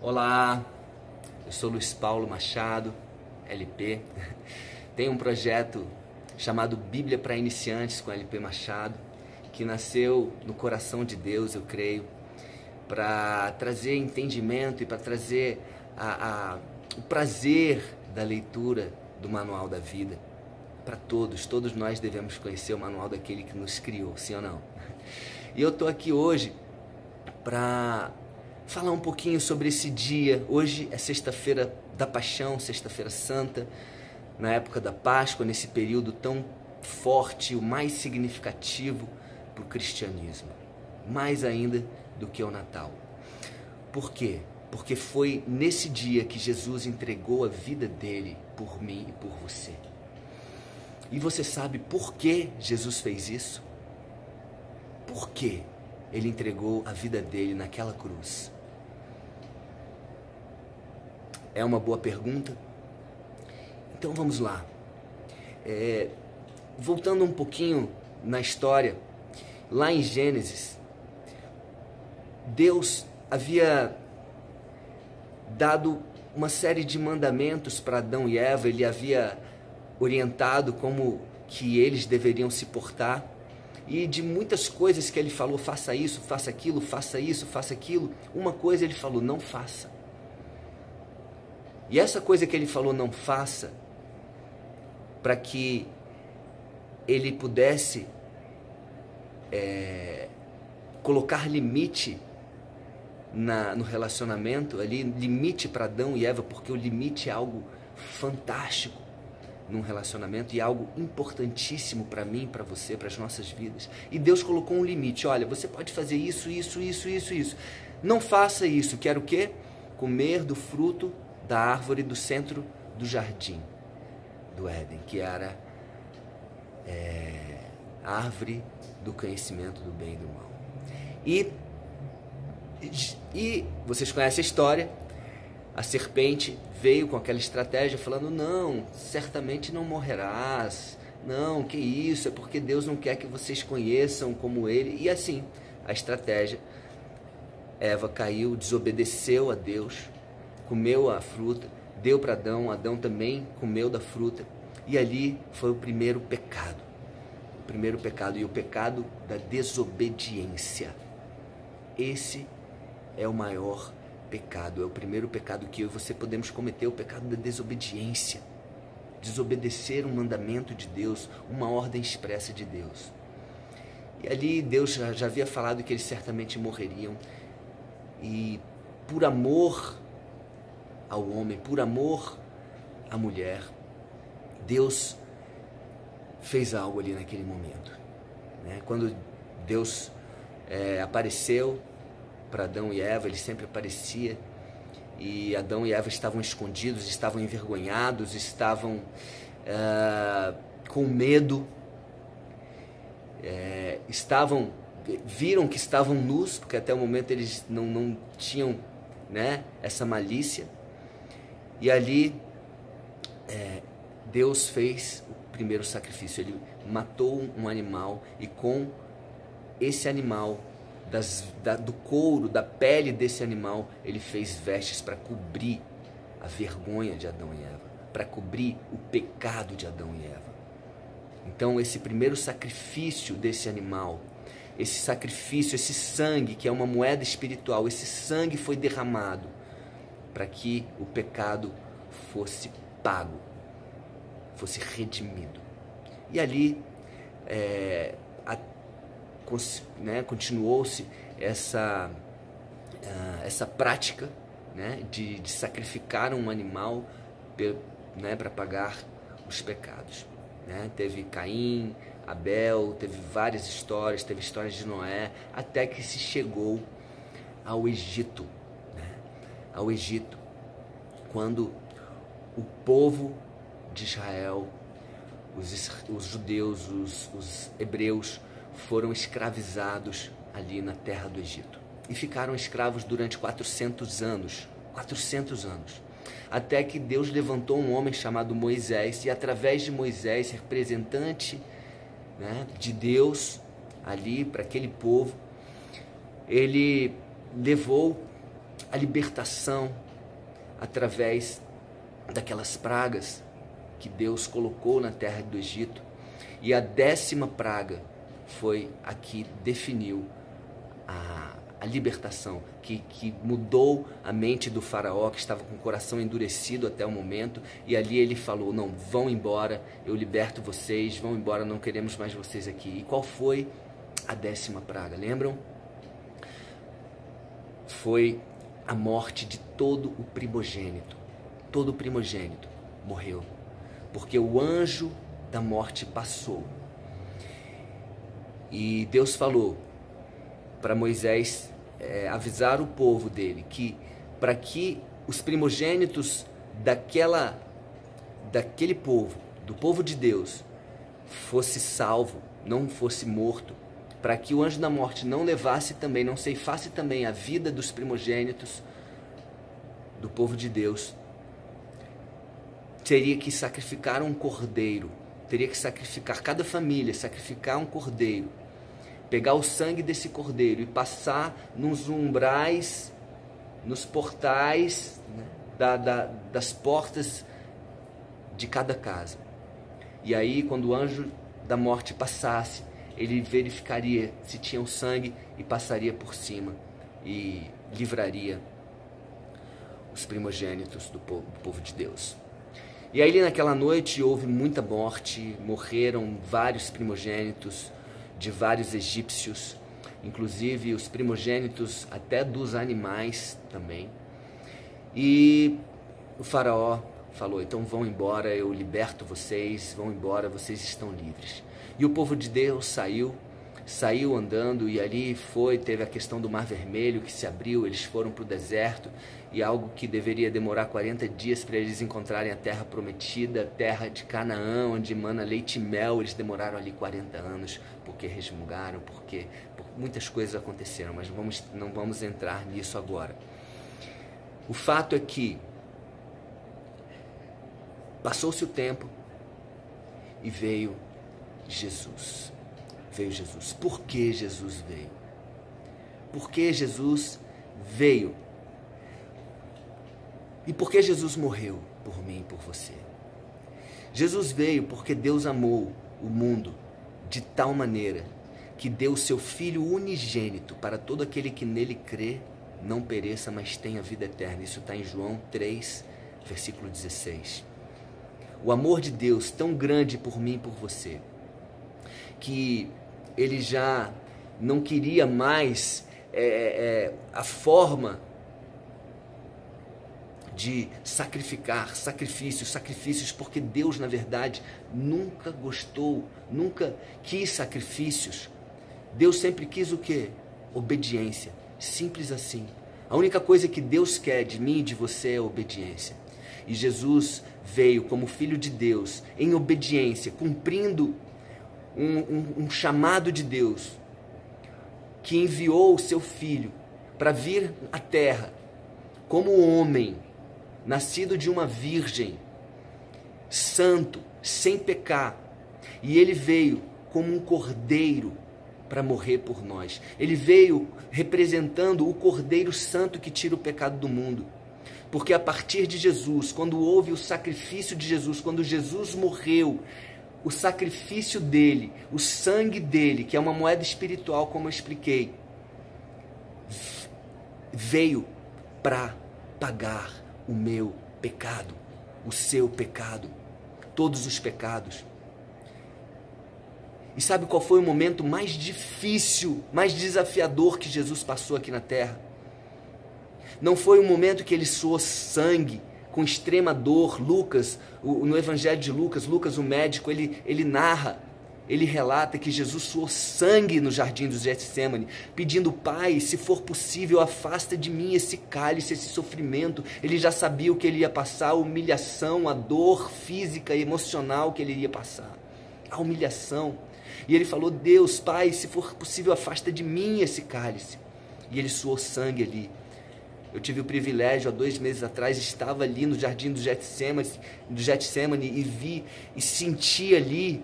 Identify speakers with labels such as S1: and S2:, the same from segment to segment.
S1: Olá, eu sou Luiz Paulo Machado, LP. Tenho um projeto chamado Bíblia para Iniciantes com LP Machado, que nasceu no coração de Deus, eu creio, para trazer entendimento e para trazer a, a, o prazer da leitura do Manual da Vida para todos. Todos nós devemos conhecer o manual daquele que nos criou, sim ou não? E eu estou aqui hoje para falar um pouquinho sobre esse dia. Hoje é sexta-feira da Paixão, sexta-feira santa, na época da Páscoa, nesse período tão forte, o mais significativo para o cristianismo, mais ainda do que o Natal. Por quê? Porque foi nesse dia que Jesus entregou a vida dele por mim e por você. E você sabe por que Jesus fez isso? Por que ele entregou a vida dele naquela cruz? É uma boa pergunta? Então vamos lá. É, voltando um pouquinho na história, lá em Gênesis, Deus havia dado uma série de mandamentos para Adão e Eva, ele havia orientado como que eles deveriam se portar e de muitas coisas que ele falou, faça isso, faça aquilo, faça isso, faça aquilo, uma coisa ele falou, não faça. E essa coisa que ele falou não faça, para que ele pudesse é, colocar limite na, no relacionamento, ali, limite para Adão e Eva, porque o limite é algo fantástico num relacionamento e algo importantíssimo para mim, para você, para as nossas vidas. E Deus colocou um limite. Olha, você pode fazer isso, isso, isso, isso, isso. Não faça isso. Quer o quê? Comer do fruto da árvore do centro do jardim do Éden, que era é, a árvore do conhecimento do bem e do mal. E, e vocês conhecem a história, a serpente veio com aquela estratégia falando: não, certamente não morrerás, não, que isso, é porque Deus não quer que vocês conheçam como Ele. E assim, a estratégia. Eva caiu, desobedeceu a Deus, comeu a fruta, deu para Adão, Adão também comeu da fruta, e ali foi o primeiro pecado. O primeiro pecado, e o pecado da desobediência. Esse é o maior pecado, é o primeiro pecado que eu e você podemos cometer, o pecado da desobediência. Desobedecer um mandamento de Deus, uma ordem expressa de Deus. E ali Deus já, já havia falado que eles certamente morreriam. E por amor ao homem, por amor à mulher, Deus fez algo ali naquele momento. Né? Quando Deus é, apareceu para Adão e Eva, ele sempre aparecia e Adão e Eva estavam escondidos, estavam envergonhados, estavam é, com medo, é, estavam viram que estavam nus, porque até o momento eles não, não tinham né, essa malícia. E ali é, Deus fez o primeiro sacrifício. Ele matou um animal e com esse animal, das, da, do couro, da pele desse animal, ele fez vestes para cobrir a vergonha de Adão e Eva, para cobrir o pecado de Adão e Eva. Então, esse primeiro sacrifício desse animal, esse sacrifício, esse sangue, que é uma moeda espiritual, esse sangue foi derramado para que o pecado fosse pago, fosse redimido. E ali é, né, continuou-se essa, uh, essa prática né, de, de, sacrificar um animal né, para pagar os pecados. Né? Teve Caim, Abel, teve várias histórias, teve histórias de Noé, até que se chegou ao Egito ao Egito, quando o povo de Israel, os, os judeus, os, os hebreus, foram escravizados ali na terra do Egito. E ficaram escravos durante 400 anos. 400 anos. Até que Deus levantou um homem chamado Moisés, e através de Moisés, representante né, de Deus ali para aquele povo, ele levou a libertação através daquelas pragas que Deus colocou na terra do Egito. E a décima praga foi a que definiu a, a libertação, que, que mudou a mente do faraó, que estava com o coração endurecido até o momento, e ali ele falou: Não, vão embora, eu liberto vocês, vão embora, não queremos mais vocês aqui. E qual foi a décima praga? Lembram? Foi a morte de todo o primogênito. Todo o primogênito morreu, porque o anjo da morte passou. E Deus falou para Moisés é, avisar o povo dele que para que os primogênitos daquela daquele povo, do povo de Deus, fosse salvo, não fosse morto, para que o anjo da morte não levasse também, não ceifasse também a vida dos primogênitos do povo de Deus, teria que sacrificar um cordeiro, teria que sacrificar cada família, sacrificar um cordeiro, pegar o sangue desse cordeiro e passar nos umbrais, nos portais né, da, da, das portas de cada casa. E aí, quando o anjo da morte passasse, ele verificaria se tinha o sangue e passaria por cima e livraria os primogênitos do povo, do povo de Deus. E aí naquela noite houve muita morte, morreram vários primogênitos de vários egípcios, inclusive os primogênitos até dos animais também. E o faraó falou: "Então vão embora, eu liberto vocês, vão embora, vocês estão livres". E o povo de Deus saiu, saiu andando e ali foi, teve a questão do Mar Vermelho que se abriu, eles foram para o deserto e algo que deveria demorar 40 dias para eles encontrarem a terra prometida, a terra de Canaã, onde mana leite e mel, eles demoraram ali 40 anos porque resmungaram, porque muitas coisas aconteceram, mas vamos, não vamos entrar nisso agora. O fato é que passou-se o tempo e veio Jesus. Veio Jesus. Por que Jesus veio? Por que Jesus veio? E por que Jesus morreu por mim e por você? Jesus veio porque Deus amou o mundo de tal maneira que deu o seu Filho unigênito para todo aquele que nele crê, não pereça, mas tenha vida eterna. Isso está em João 3, versículo 16. O amor de Deus tão grande por mim e por você que ele já não queria mais é, é, a forma de sacrificar, sacrifícios, sacrifícios, porque Deus, na verdade, nunca gostou, nunca quis sacrifícios. Deus sempre quis o quê? Obediência. Simples assim. A única coisa que Deus quer de mim e de você é obediência. E Jesus veio como Filho de Deus, em obediência, cumprindo um, um, um chamado de Deus que enviou o seu filho para vir à terra como homem, nascido de uma virgem, santo, sem pecar. E ele veio como um cordeiro para morrer por nós. Ele veio representando o Cordeiro Santo que tira o pecado do mundo. Porque a partir de Jesus, quando houve o sacrifício de Jesus, quando Jesus morreu, o sacrifício dele, o sangue dele, que é uma moeda espiritual, como eu expliquei, veio para pagar o meu pecado, o seu pecado, todos os pecados. E sabe qual foi o momento mais difícil, mais desafiador que Jesus passou aqui na terra? Não foi o momento que ele suou sangue, com extrema dor. Lucas, no Evangelho de Lucas, Lucas, o médico, ele, ele narra, ele relata que Jesus suou sangue no jardim do Getsemane, pedindo, Pai, se for possível, afasta de mim esse cálice, esse sofrimento. Ele já sabia o que ele ia passar, a humilhação, a dor física e emocional que ele iria passar. A humilhação. E ele falou: Deus, Pai, se for possível, afasta de mim esse cálice. E ele suou sangue ali. Eu tive o privilégio, há dois meses atrás, estava ali no jardim do Getsemane, do Getsemane e vi e senti ali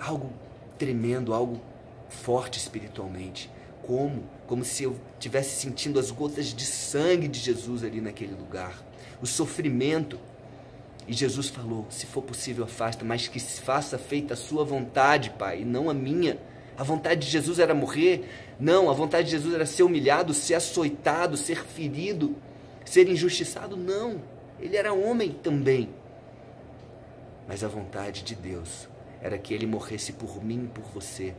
S1: algo tremendo, algo forte espiritualmente. como, como se eu tivesse sentindo as gotas de sangue de Jesus ali naquele lugar, o sofrimento. E Jesus falou: Se for possível, afasta, mas que se faça feita a sua vontade, Pai, e não a minha. A vontade de Jesus era morrer? Não, a vontade de Jesus era ser humilhado, ser açoitado, ser ferido, ser injustiçado? Não. Ele era homem também. Mas a vontade de Deus era que ele morresse por mim por você.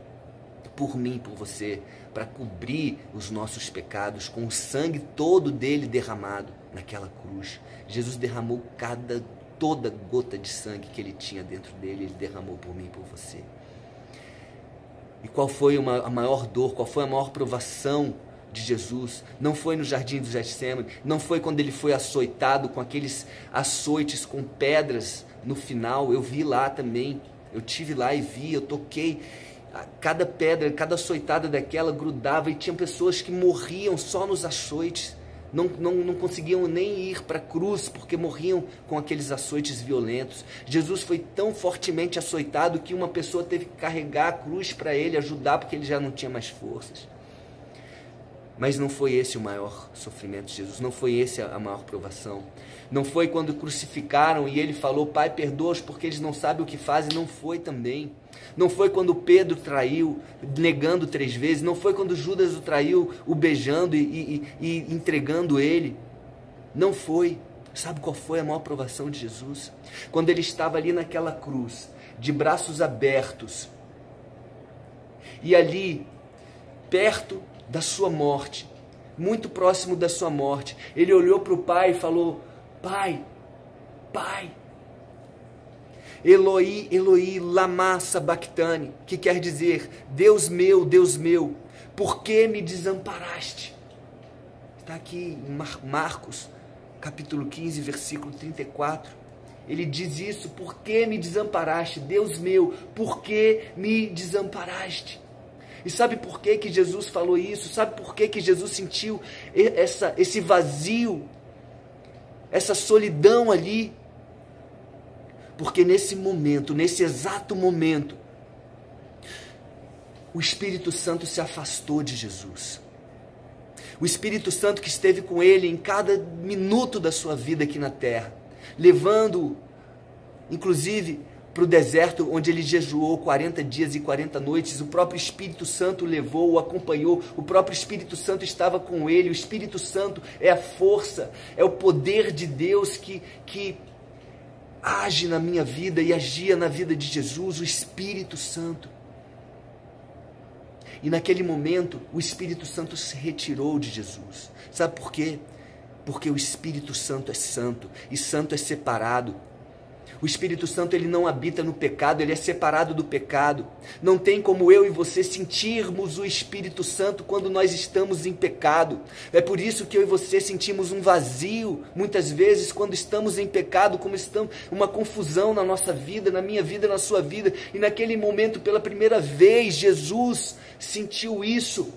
S1: Por mim, por você, para cobrir os nossos pecados com o sangue todo dele derramado naquela cruz. Jesus derramou cada toda gota de sangue que ele tinha dentro dele, ele derramou por mim por você. E qual foi uma, a maior dor, qual foi a maior provação de Jesus? Não foi no jardim do Getsemane, não foi quando ele foi açoitado com aqueles açoites com pedras no final. Eu vi lá também, eu tive lá e vi, eu toquei. Cada pedra, cada açoitada daquela grudava e tinha pessoas que morriam só nos açoites não, não, não conseguiam nem ir para a cruz porque morriam com aqueles açoites violentos. Jesus foi tão fortemente açoitado que uma pessoa teve que carregar a cruz para ele, ajudar, porque ele já não tinha mais forças. Mas não foi esse o maior sofrimento de Jesus, não foi esse a maior provação. Não foi quando crucificaram e ele falou, Pai, perdoa-os porque eles não sabem o que fazem, não foi também. Não foi quando Pedro traiu, negando três vezes. Não foi quando Judas o traiu, o beijando e, e, e entregando ele. Não foi. Sabe qual foi a maior provação de Jesus? Quando ele estava ali naquela cruz, de braços abertos, e ali, perto da sua morte, muito próximo da sua morte, ele olhou para o pai e falou: Pai, Pai, Eloi, Eloi, lama sabachthani, que quer dizer, Deus meu, Deus meu, por que me desamparaste? Está aqui em Marcos, capítulo 15, versículo 34. Ele diz isso, por que me desamparaste? Deus meu, por que me desamparaste? E sabe por que, que Jesus falou isso? Sabe por que, que Jesus sentiu essa, esse vazio, essa solidão ali? Porque nesse momento, nesse exato momento, o Espírito Santo se afastou de Jesus. O Espírito Santo que esteve com ele em cada minuto da sua vida aqui na terra, levando, inclusive, para o deserto, onde ele jejuou 40 dias e 40 noites. O próprio Espírito Santo o levou, o acompanhou. O próprio Espírito Santo estava com ele. O Espírito Santo é a força, é o poder de Deus que, que age na minha vida e agia na vida de Jesus, o Espírito Santo. E naquele momento, o Espírito Santo se retirou de Jesus. Sabe por quê? Porque o Espírito Santo é santo e santo é separado o Espírito Santo ele não habita no pecado, ele é separado do pecado. Não tem como eu e você sentirmos o Espírito Santo quando nós estamos em pecado. É por isso que eu e você sentimos um vazio muitas vezes quando estamos em pecado, como estamos uma confusão na nossa vida, na minha vida, na sua vida. E naquele momento, pela primeira vez, Jesus sentiu isso.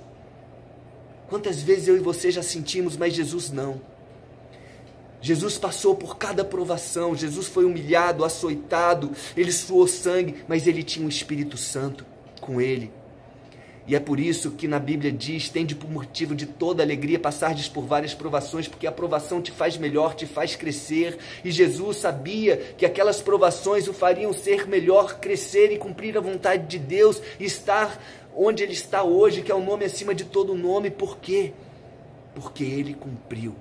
S1: Quantas vezes eu e você já sentimos, mas Jesus não. Jesus passou por cada provação, Jesus foi humilhado, açoitado, ele suou sangue, mas ele tinha um Espírito Santo com ele. E é por isso que na Bíblia diz: tende por motivo de toda alegria passardes por várias provações, porque a provação te faz melhor, te faz crescer. E Jesus sabia que aquelas provações o fariam ser melhor, crescer e cumprir a vontade de Deus, estar onde ele está hoje, que é o nome acima de todo nome. Por quê? Porque ele cumpriu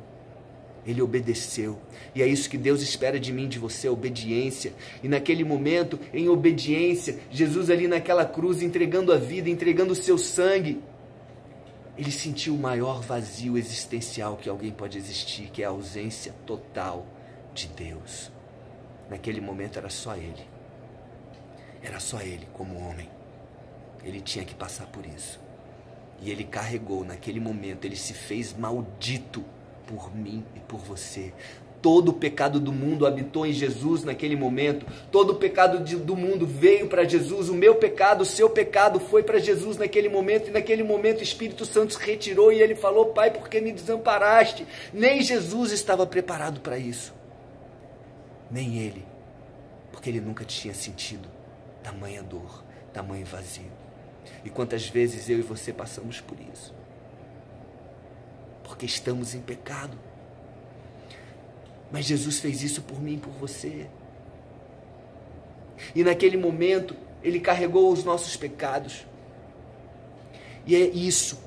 S1: ele obedeceu. E é isso que Deus espera de mim, de você, obediência. E naquele momento, em obediência, Jesus ali naquela cruz, entregando a vida, entregando o seu sangue, ele sentiu o maior vazio existencial que alguém pode existir, que é a ausência total de Deus. Naquele momento era só ele. Era só ele como homem. Ele tinha que passar por isso. E ele carregou naquele momento, ele se fez maldito por mim e por você. Todo o pecado do mundo habitou em Jesus naquele momento. Todo o pecado de, do mundo veio para Jesus. O meu pecado, o seu pecado foi para Jesus naquele momento. E naquele momento o Espírito Santo se retirou e ele falou: Pai, por que me desamparaste? Nem Jesus estava preparado para isso. Nem ele. Porque ele nunca tinha sentido tamanha dor, tamanho vazio. E quantas vezes eu e você passamos por isso? Porque estamos em pecado. Mas Jesus fez isso por mim e por você. E naquele momento, ele carregou os nossos pecados. E é isso.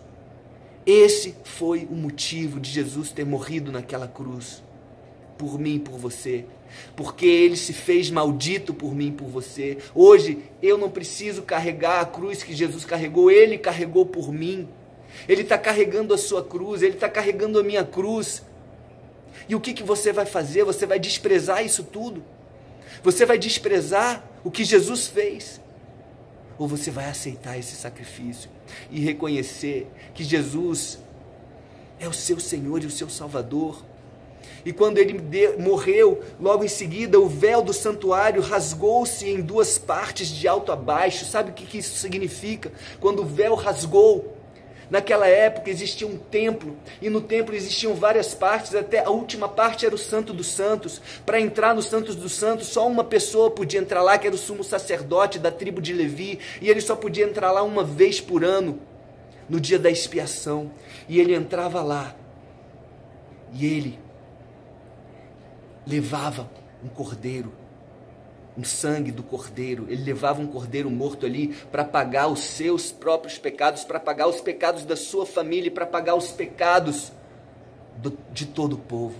S1: Esse foi o motivo de Jesus ter morrido naquela cruz. Por mim e por você porque ele se fez maldito por mim e por você. Hoje eu não preciso carregar a cruz que Jesus carregou, ele carregou por mim. Ele está carregando a sua cruz, ele está carregando a minha cruz. E o que, que você vai fazer? Você vai desprezar isso tudo? Você vai desprezar o que Jesus fez? Ou você vai aceitar esse sacrifício e reconhecer que Jesus é o seu Senhor e o seu Salvador? E quando ele morreu, logo em seguida, o véu do santuário rasgou-se em duas partes, de alto a baixo. Sabe o que, que isso significa? Quando o véu rasgou, Naquela época existia um templo, e no templo existiam várias partes, até a última parte era o Santo dos Santos. Para entrar no Santos dos Santos, só uma pessoa podia entrar lá, que era o sumo sacerdote da tribo de Levi, e ele só podia entrar lá uma vez por ano, no dia da expiação. E ele entrava lá, e ele levava um cordeiro, um sangue do cordeiro, ele levava um cordeiro morto ali para pagar os seus próprios pecados, para pagar os pecados da sua família, para pagar os pecados do, de todo o povo.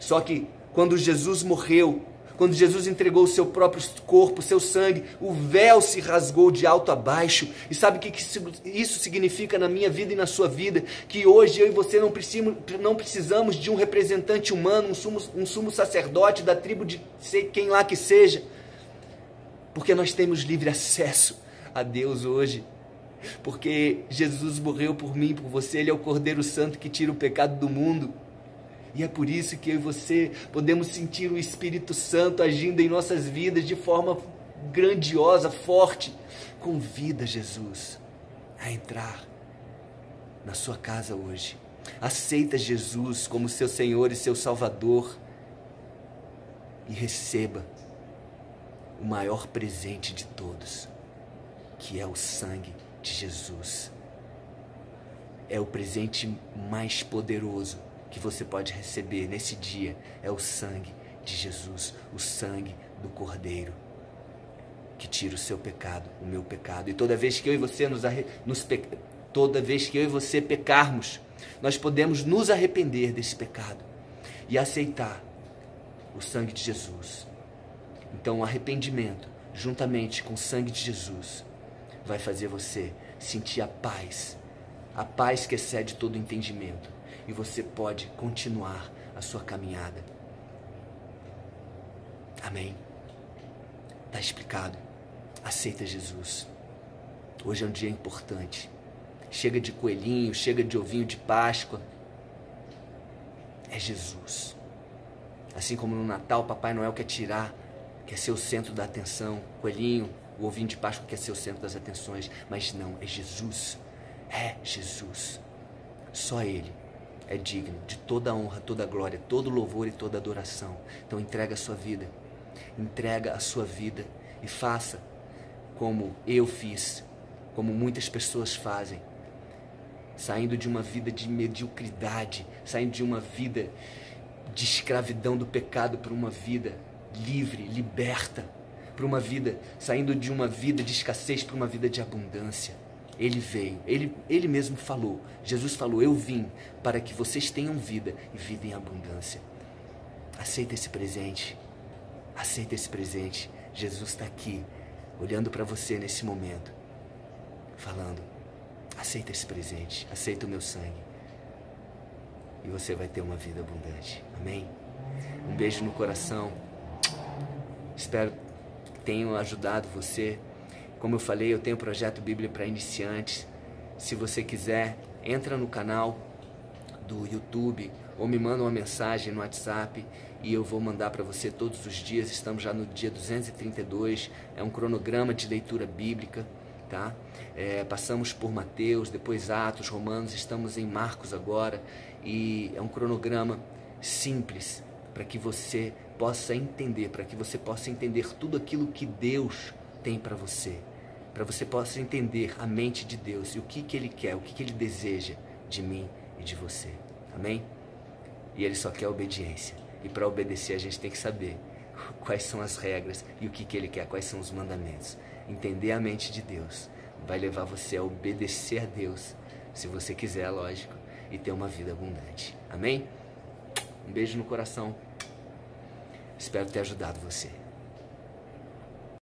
S1: Só que quando Jesus morreu, quando Jesus entregou o seu próprio corpo, seu sangue, o véu se rasgou de alto a baixo. E sabe o que isso significa na minha vida e na sua vida? Que hoje eu e você não precisamos, não precisamos de um representante humano, um sumo, um sumo sacerdote da tribo de quem lá que seja, porque nós temos livre acesso a Deus hoje. Porque Jesus morreu por mim, por você, Ele é o Cordeiro Santo que tira o pecado do mundo. E é por isso que eu e você podemos sentir o Espírito Santo agindo em nossas vidas de forma grandiosa, forte. Convida Jesus a entrar na sua casa hoje. Aceita Jesus como seu Senhor e seu Salvador e receba o maior presente de todos, que é o sangue de Jesus. É o presente mais poderoso que você pode receber nesse dia é o sangue de Jesus, o sangue do Cordeiro, que tira o seu pecado, o meu pecado. E toda vez que eu e você nos, nos toda vez que eu e você pecarmos, nós podemos nos arrepender desse pecado e aceitar o sangue de Jesus. Então, o arrependimento, juntamente com o sangue de Jesus, vai fazer você sentir a paz, a paz que excede todo entendimento e você pode continuar a sua caminhada. Amém? Está explicado. Aceita Jesus. Hoje é um dia importante. Chega de coelhinho, chega de ovinho de Páscoa. É Jesus. Assim como no Natal, Papai Noel quer tirar, quer ser o centro da atenção. Coelhinho, o ovinho de Páscoa quer ser o centro das atenções. Mas não, é Jesus. É Jesus. Só Ele é digno de toda honra, toda glória, todo louvor e toda adoração. Então entrega a sua vida. Entrega a sua vida e faça como eu fiz, como muitas pessoas fazem. Saindo de uma vida de mediocridade, saindo de uma vida de escravidão do pecado para uma vida livre, liberta, para uma vida, saindo de uma vida de escassez para uma vida de abundância. Ele veio, ele, ele mesmo falou. Jesus falou: Eu vim para que vocês tenham vida e vida em abundância. Aceita esse presente. Aceita esse presente. Jesus está aqui, olhando para você nesse momento, falando: Aceita esse presente, aceita o meu sangue. E você vai ter uma vida abundante. Amém? Um beijo no coração. Espero que tenham ajudado você como eu falei, eu tenho o projeto Bíblia para iniciantes. Se você quiser, entra no canal do YouTube ou me manda uma mensagem no WhatsApp e eu vou mandar para você todos os dias. Estamos já no dia 232, é um cronograma de leitura bíblica, tá? É, passamos por Mateus, depois Atos, Romanos, estamos em Marcos agora e é um cronograma simples para que você possa entender, para que você possa entender tudo aquilo que Deus tem para você para você possa entender a mente de Deus e o que, que Ele quer, o que, que Ele deseja de mim e de você. Amém? E Ele só quer obediência. E para obedecer a gente tem que saber quais são as regras e o que, que Ele quer, quais são os mandamentos. Entender a mente de Deus vai levar você a obedecer a Deus, se você quiser, lógico, e ter uma vida abundante. Amém? Um beijo no coração. Espero ter ajudado você.